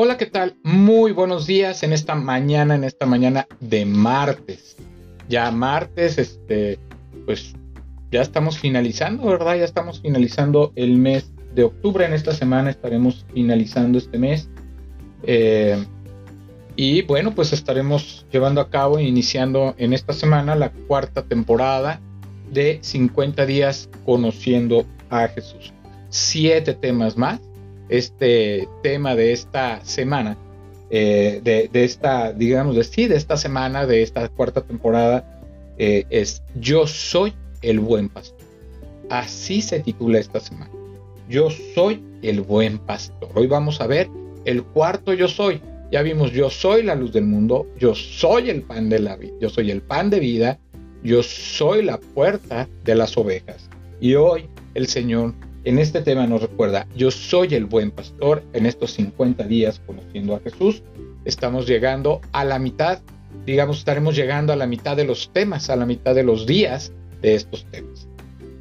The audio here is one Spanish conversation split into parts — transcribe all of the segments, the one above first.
Hola, ¿qué tal? Muy buenos días en esta mañana, en esta mañana de martes. Ya martes, este, pues ya estamos finalizando, ¿verdad? Ya estamos finalizando el mes de octubre. En esta semana estaremos finalizando este mes. Eh, y bueno, pues estaremos llevando a cabo, iniciando en esta semana la cuarta temporada de 50 días conociendo a Jesús. Siete temas más este tema de esta semana, eh, de, esta, digamos, de, sí, de esta semana, de esta cuarta temporada, eh, es Yo soy el buen pastor. Así se titula esta semana. Yo soy el buen pastor. Hoy vamos a ver el cuarto yo soy. Ya vimos, yo soy la luz del mundo, yo soy el pan de la vida, yo soy el pan de vida, yo soy la puerta de las ovejas. Y hoy el Señor en este tema nos recuerda, yo soy el buen pastor. En estos 50 días conociendo a Jesús, estamos llegando a la mitad, digamos, estaremos llegando a la mitad de los temas, a la mitad de los días de estos temas.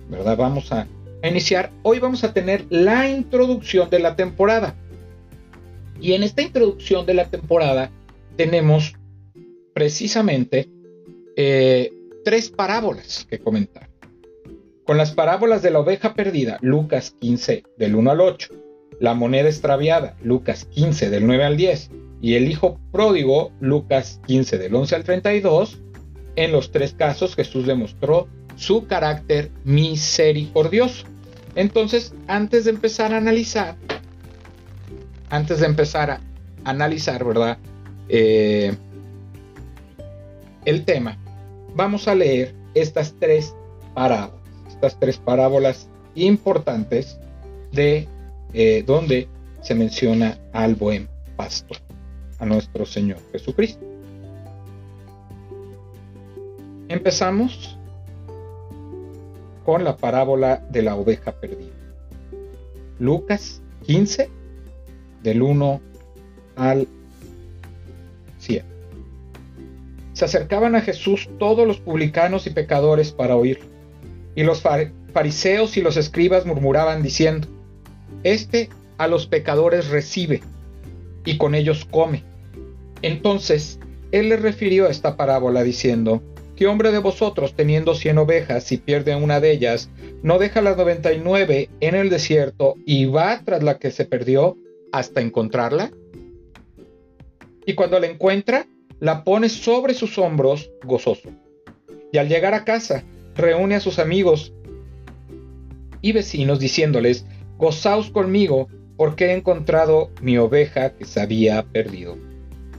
¿Verdad? Vamos a, iniciar. Hoy vamos a tener la introducción de la temporada. Y en esta introducción de la temporada tenemos precisamente eh, tres parábolas que comentar con las parábolas de la oveja perdida, Lucas 15 del 1 al 8, la moneda extraviada, Lucas 15 del 9 al 10, y el hijo pródigo, Lucas 15 del 11 al 32, en los tres casos Jesús demostró su carácter misericordioso. Entonces, antes de empezar a analizar, antes de empezar a analizar, ¿verdad? Eh, el tema, vamos a leer estas tres parábolas estas tres parábolas importantes de eh, donde se menciona al buen pastor, a nuestro Señor Jesucristo. Empezamos con la parábola de la oveja perdida. Lucas 15, del 1 al 7. Se acercaban a Jesús todos los publicanos y pecadores para oírlo y los fariseos y los escribas murmuraban diciendo, Este a los pecadores recibe y con ellos come. Entonces él les refirió esta parábola diciendo, ¿qué hombre de vosotros teniendo cien ovejas, si pierde una de ellas, no deja las noventa y nueve en el desierto y va tras la que se perdió hasta encontrarla? Y cuando la encuentra, la pone sobre sus hombros gozoso. Y al llegar a casa, reúne a sus amigos y vecinos diciéndoles, gozaos conmigo porque he encontrado mi oveja que se había perdido.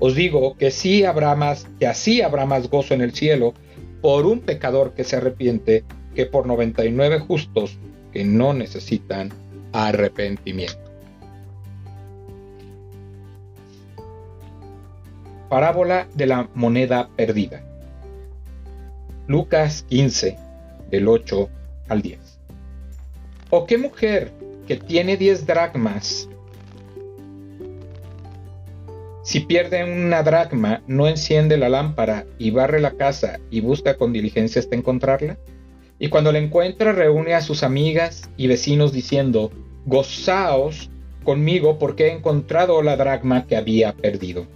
Os digo que sí habrá más, que así habrá más gozo en el cielo por un pecador que se arrepiente que por 99 justos que no necesitan arrepentimiento. Parábola de la moneda perdida. Lucas 15, del 8 al 10. ¿O qué mujer que tiene 10 dracmas, si pierde una dracma, no enciende la lámpara y barre la casa y busca con diligencia hasta encontrarla? Y cuando la encuentra reúne a sus amigas y vecinos diciendo, gozaos conmigo porque he encontrado la dracma que había perdido.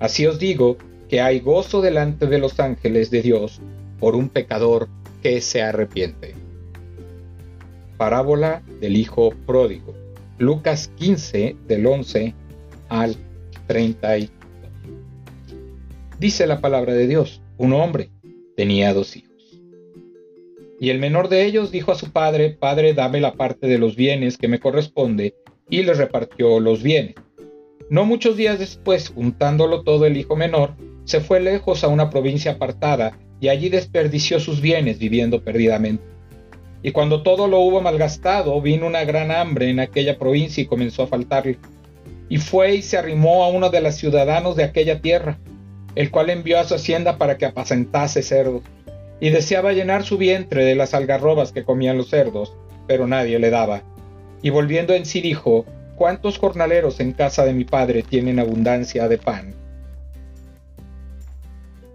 Así os digo que hay gozo delante de los ángeles de Dios por un pecador que se arrepiente. Parábola del Hijo Pródigo. Lucas 15 del 11 al 32. Dice la palabra de Dios, un hombre tenía dos hijos. Y el menor de ellos dijo a su padre, Padre, dame la parte de los bienes que me corresponde, y le repartió los bienes. No muchos días después, juntándolo todo el hijo menor, se fue lejos a una provincia apartada y allí desperdició sus bienes viviendo perdidamente. Y cuando todo lo hubo malgastado, vino una gran hambre en aquella provincia y comenzó a faltarle. Y fue y se arrimó a uno de los ciudadanos de aquella tierra, el cual envió a su hacienda para que apacentase cerdos. Y deseaba llenar su vientre de las algarrobas que comían los cerdos, pero nadie le daba. Y volviendo en sí dijo, ¿cuántos jornaleros en casa de mi padre tienen abundancia de pan?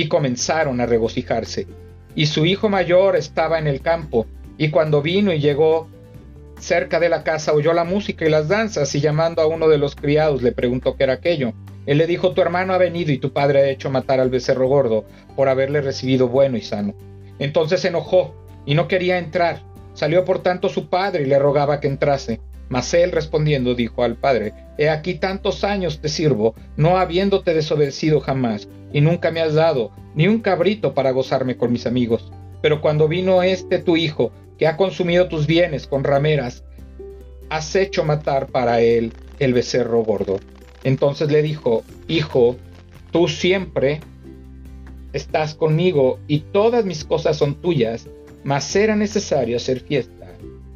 y comenzaron a regocijarse. Y su hijo mayor estaba en el campo, y cuando vino y llegó cerca de la casa oyó la música y las danzas, y llamando a uno de los criados le preguntó qué era aquello. Él le dijo, tu hermano ha venido y tu padre ha hecho matar al becerro gordo por haberle recibido bueno y sano. Entonces se enojó y no quería entrar. Salió por tanto su padre y le rogaba que entrase. Mas él respondiendo dijo al padre, He aquí tantos años te sirvo, no habiéndote desobedecido jamás, y nunca me has dado ni un cabrito para gozarme con mis amigos. Pero cuando vino este tu hijo, que ha consumido tus bienes con rameras, has hecho matar para él el becerro gordo. Entonces le dijo, Hijo, tú siempre estás conmigo y todas mis cosas son tuyas, mas era necesario hacer fiesta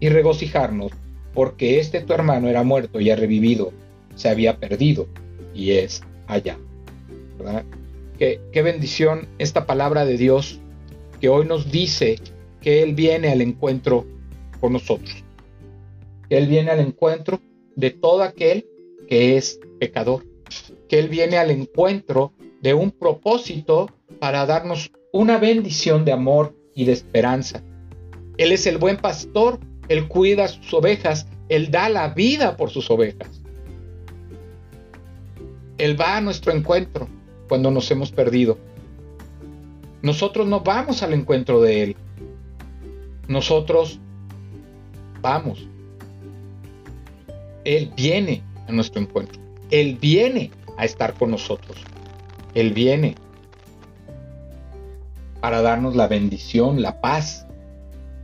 y regocijarnos porque este tu hermano era muerto y ha revivido, se había perdido y es allá. Qué, bendición esta palabra de Dios que hoy nos dice que Él viene al encuentro con nosotros. Que Él viene al encuentro de todo aquel que es pecador. Que Él viene al encuentro de un propósito para darnos una bendición de amor y de esperanza. Él es el buen pastor él cuida sus ovejas, Él da la vida por sus ovejas. Él va a nuestro encuentro cuando nos hemos perdido. Nosotros no vamos al encuentro de Él. Nosotros vamos. Él viene a nuestro encuentro. Él viene a estar con nosotros. Él viene para darnos la bendición, la paz,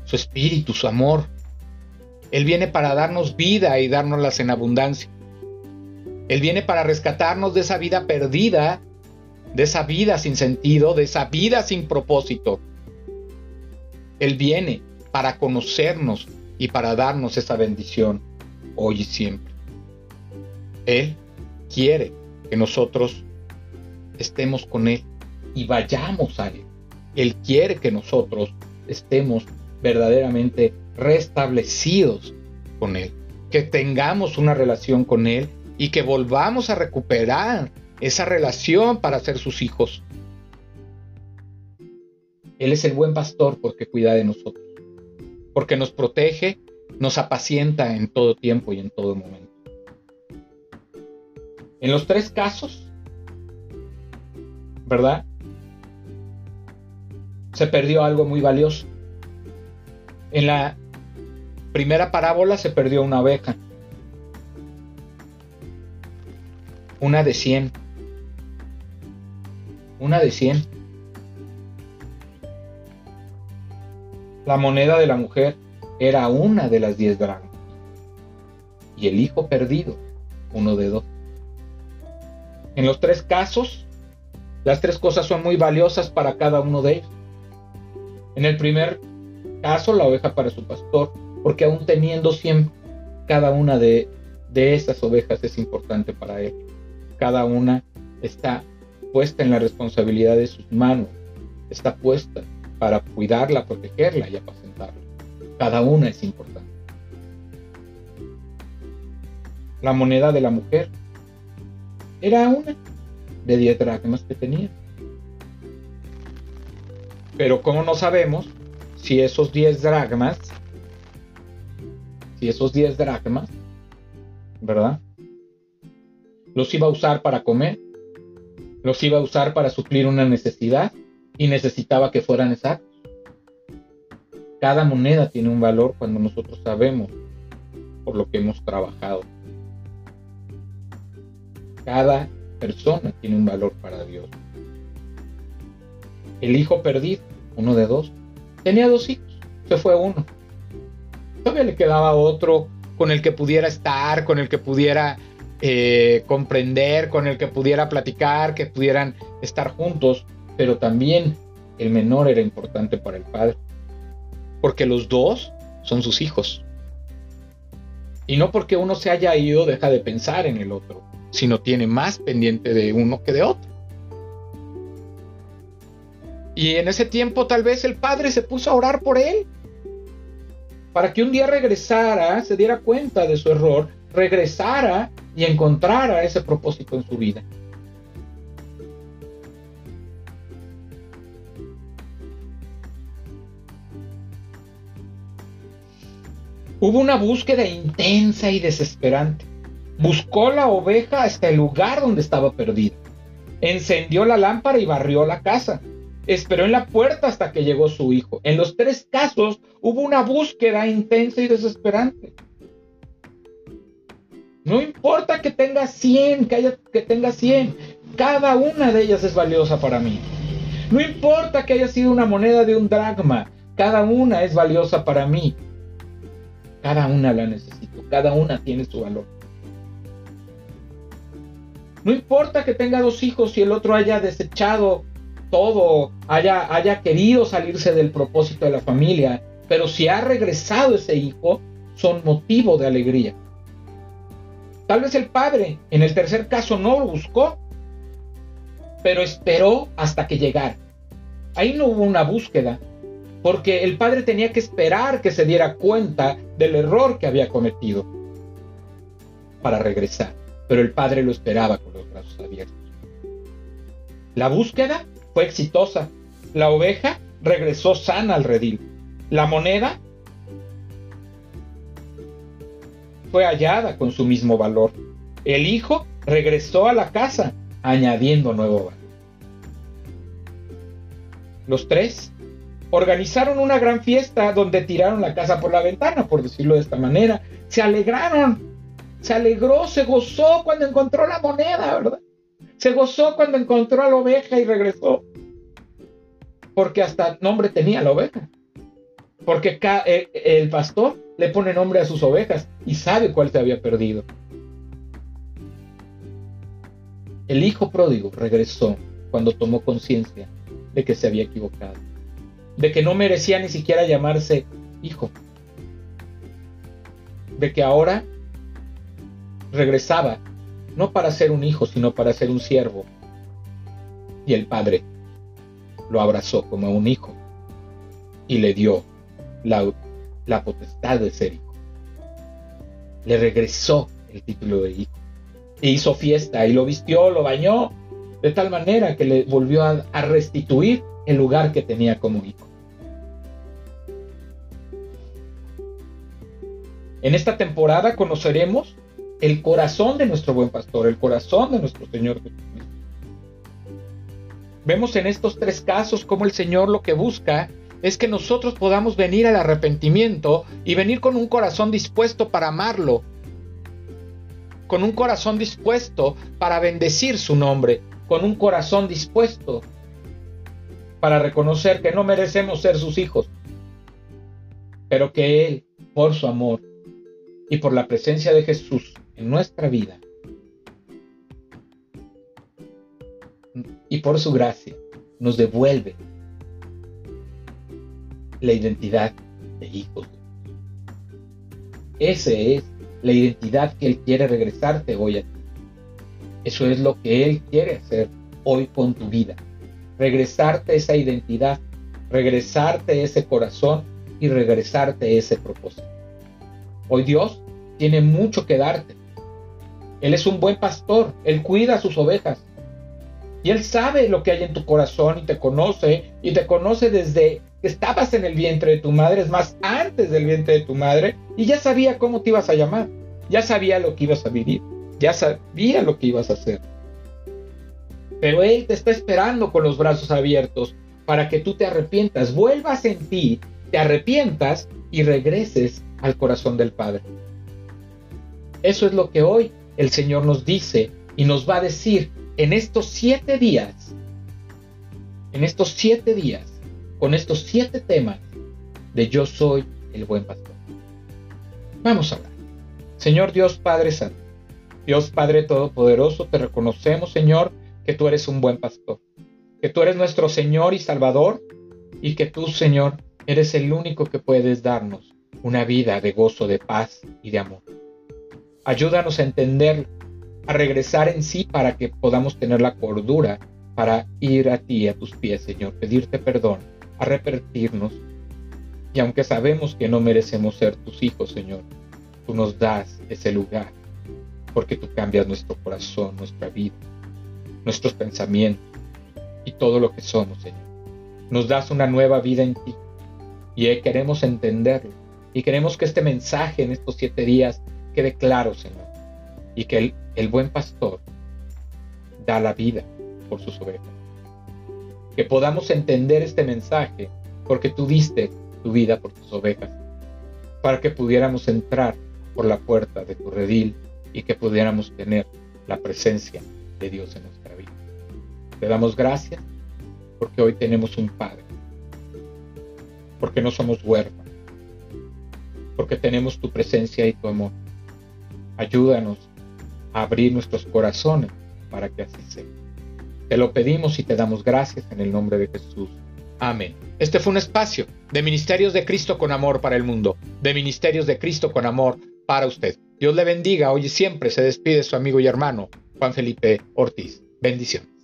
su espíritu, su amor. Él viene para darnos vida y dárnoslas en abundancia. Él viene para rescatarnos de esa vida perdida, de esa vida sin sentido, de esa vida sin propósito. Él viene para conocernos y para darnos esa bendición hoy y siempre. Él quiere que nosotros estemos con Él y vayamos a Él. Él quiere que nosotros estemos verdaderamente restablecidos con Él, que tengamos una relación con Él y que volvamos a recuperar esa relación para ser sus hijos. Él es el buen pastor porque cuida de nosotros, porque nos protege, nos apacienta en todo tiempo y en todo momento. En los tres casos, ¿verdad? Se perdió algo muy valioso. En la primera parábola se perdió una oveja. Una de 100. Una de 100. La moneda de la mujer era una de las 10 dracmas. Y el hijo perdido, uno de dos. En los tres casos, las tres cosas son muy valiosas para cada uno de ellos. En el primer caso, la oveja para su pastor, porque aún teniendo 100, cada una de, de estas ovejas es importante para él. Cada una está puesta en la responsabilidad de sus manos, está puesta para cuidarla, protegerla y apacentarla. Cada una es importante. La moneda de la mujer era una de 10 dracmas que tenía. Pero como no sabemos si esos 10 dracmas si esos 10 dracmas, ¿verdad? Los iba a usar para comer, los iba a usar para suplir una necesidad y necesitaba que fueran exactos. Cada moneda tiene un valor cuando nosotros sabemos por lo que hemos trabajado. Cada persona tiene un valor para Dios. el hijo perdido, uno de dos, tenía dos hijos, se fue uno. Todavía le quedaba otro con el que pudiera estar, con el que pudiera eh, comprender, con el que pudiera platicar, que pudieran estar juntos, pero también el menor era importante para el padre, porque los dos son sus hijos. Y no porque uno se haya ido deja de pensar en el otro, sino tiene más pendiente de uno que de otro. Y en ese tiempo tal vez el padre se puso a orar por él, para que un día regresara, se diera cuenta de su error, regresara y encontrara ese propósito en su vida. Hubo una búsqueda intensa y desesperante. Buscó la oveja hasta el lugar donde estaba perdida. Encendió la lámpara y barrió la casa. Esperó en la puerta hasta que llegó su hijo. En los tres casos hubo una búsqueda intensa y desesperante. No importa que tenga 100, que, haya, que tenga 100, cada una de ellas es valiosa para mí. No importa que haya sido una moneda de un dragma, cada una es valiosa para mí. Cada una la necesito, cada una tiene su valor. No importa que tenga dos hijos y el otro haya desechado todo, haya, haya querido salirse del propósito de la familia, pero si ha regresado ese hijo, son motivo de alegría. Tal vez el padre, en el tercer caso, no lo buscó, pero esperó hasta que llegara. Ahí no hubo una búsqueda, porque el padre tenía que esperar que se diera cuenta del error que había cometido para regresar, pero el padre lo esperaba con los brazos abiertos. La búsqueda fue exitosa. La oveja regresó sana al redil. La moneda fue hallada con su mismo valor. El hijo regresó a la casa añadiendo nuevo valor. Los tres organizaron una gran fiesta donde tiraron la casa por la ventana, por decirlo de esta manera. Se alegraron, se alegró, se gozó cuando encontró la moneda, ¿verdad? Se gozó cuando encontró a la oveja y regresó. Porque hasta nombre tenía la oveja. Porque el pastor le pone nombre a sus ovejas y sabe cuál se había perdido. El hijo pródigo regresó cuando tomó conciencia de que se había equivocado de que no merecía ni siquiera llamarse hijo, de que ahora regresaba no para ser un hijo, sino para ser un siervo. Y el padre lo abrazó como un hijo y le dio la, potestad de ser hijo. Le regresó el título de hijo. E hizo fiesta y lo vistió, lo bañó, de tal manera que le volvió a restituir el lugar que tenía como hijo. En esta temporada conoceremos el corazón de nuestro buen pastor, el corazón de nuestro Señor. Vemos en estos tres casos cómo el Señor lo que busca es que nosotros podamos venir al arrepentimiento y venir con un corazón dispuesto para amarlo, con un corazón dispuesto para bendecir su nombre, con un corazón dispuesto para reconocer que no merecemos ser sus hijos, pero que Él, por su amor, y por la presencia de Jesús en nuestra vida y por su gracia nos devuelve la identidad de hijos. Esa es la identidad que Él quiere regresarte hoy a ti. Eso es lo que Él quiere hacer hoy con tu vida. Regresarte esa identidad, regresarte ese corazón y regresarte ese propósito. Hoy Dios tiene mucho que darte. Él es un buen pastor, Él cuida a sus ovejas. Y Él sabe lo que hay en tu corazón y te conoce, y te conoce desde estabas en el vientre de tu madre, es más, antes del vientre de tu madre, y ya sabía cómo te ibas a llamar, ya sabía lo que ibas a vivir, ya sabía lo que ibas a hacer. Pero Él te está esperando con los brazos abiertos para que tú te arrepientas, vuelvas en ti, te arrepientas y regreses al corazón del Padre. Eso es lo que hoy el Señor nos dice y nos va a decir en estos siete días en estos siete días con estos siete temas de yo soy el buen pastor. Vamos a hablar. Señor Dios Padre Santo, Dios Padre Todopoderoso, te reconocemos, Señor, que tú eres un buen pastor, que tú eres nuestro Señor y Salvador y que tú, Señor, eres el único que puedes darnos una vida de gozo, de paz y de amor. Ayúdanos a entender, a regresar en sí para que podamos tener la cordura para ir a ti, a tus pies, Señor, pedirte perdón, arrepentirnos. Y aunque sabemos que no merecemos ser tus hijos, Señor, tú nos das ese lugar, porque tú cambias nuestro corazón, nuestra vida, nuestros pensamientos y todo lo que somos, Señor. Nos das una nueva vida en ti y queremos entenderlo y queremos que este mensaje en estos siete días quede claro, Señor, y que el, el buen pastor da la vida por sus ovejas. Que podamos entender este mensaje porque tú diste tu vida por tus ovejas, para que pudiéramos entrar por la puerta de tu redil y que pudiéramos tener la presencia de Dios en nuestra vida. Te damos gracias porque hoy tenemos un Padre, porque no somos huérfanos, porque tenemos tu presencia y tu amor. Ayúdanos a abrir nuestros corazones para que así sea. Te lo pedimos y te damos gracias en el nombre de Jesús. Amén. Este fue un espacio de Ministerios de Cristo con amor para el mundo, de Ministerios de Cristo con amor para usted. Dios le bendiga hoy y siempre se despide su amigo y hermano Juan Felipe Ortiz. Bendición.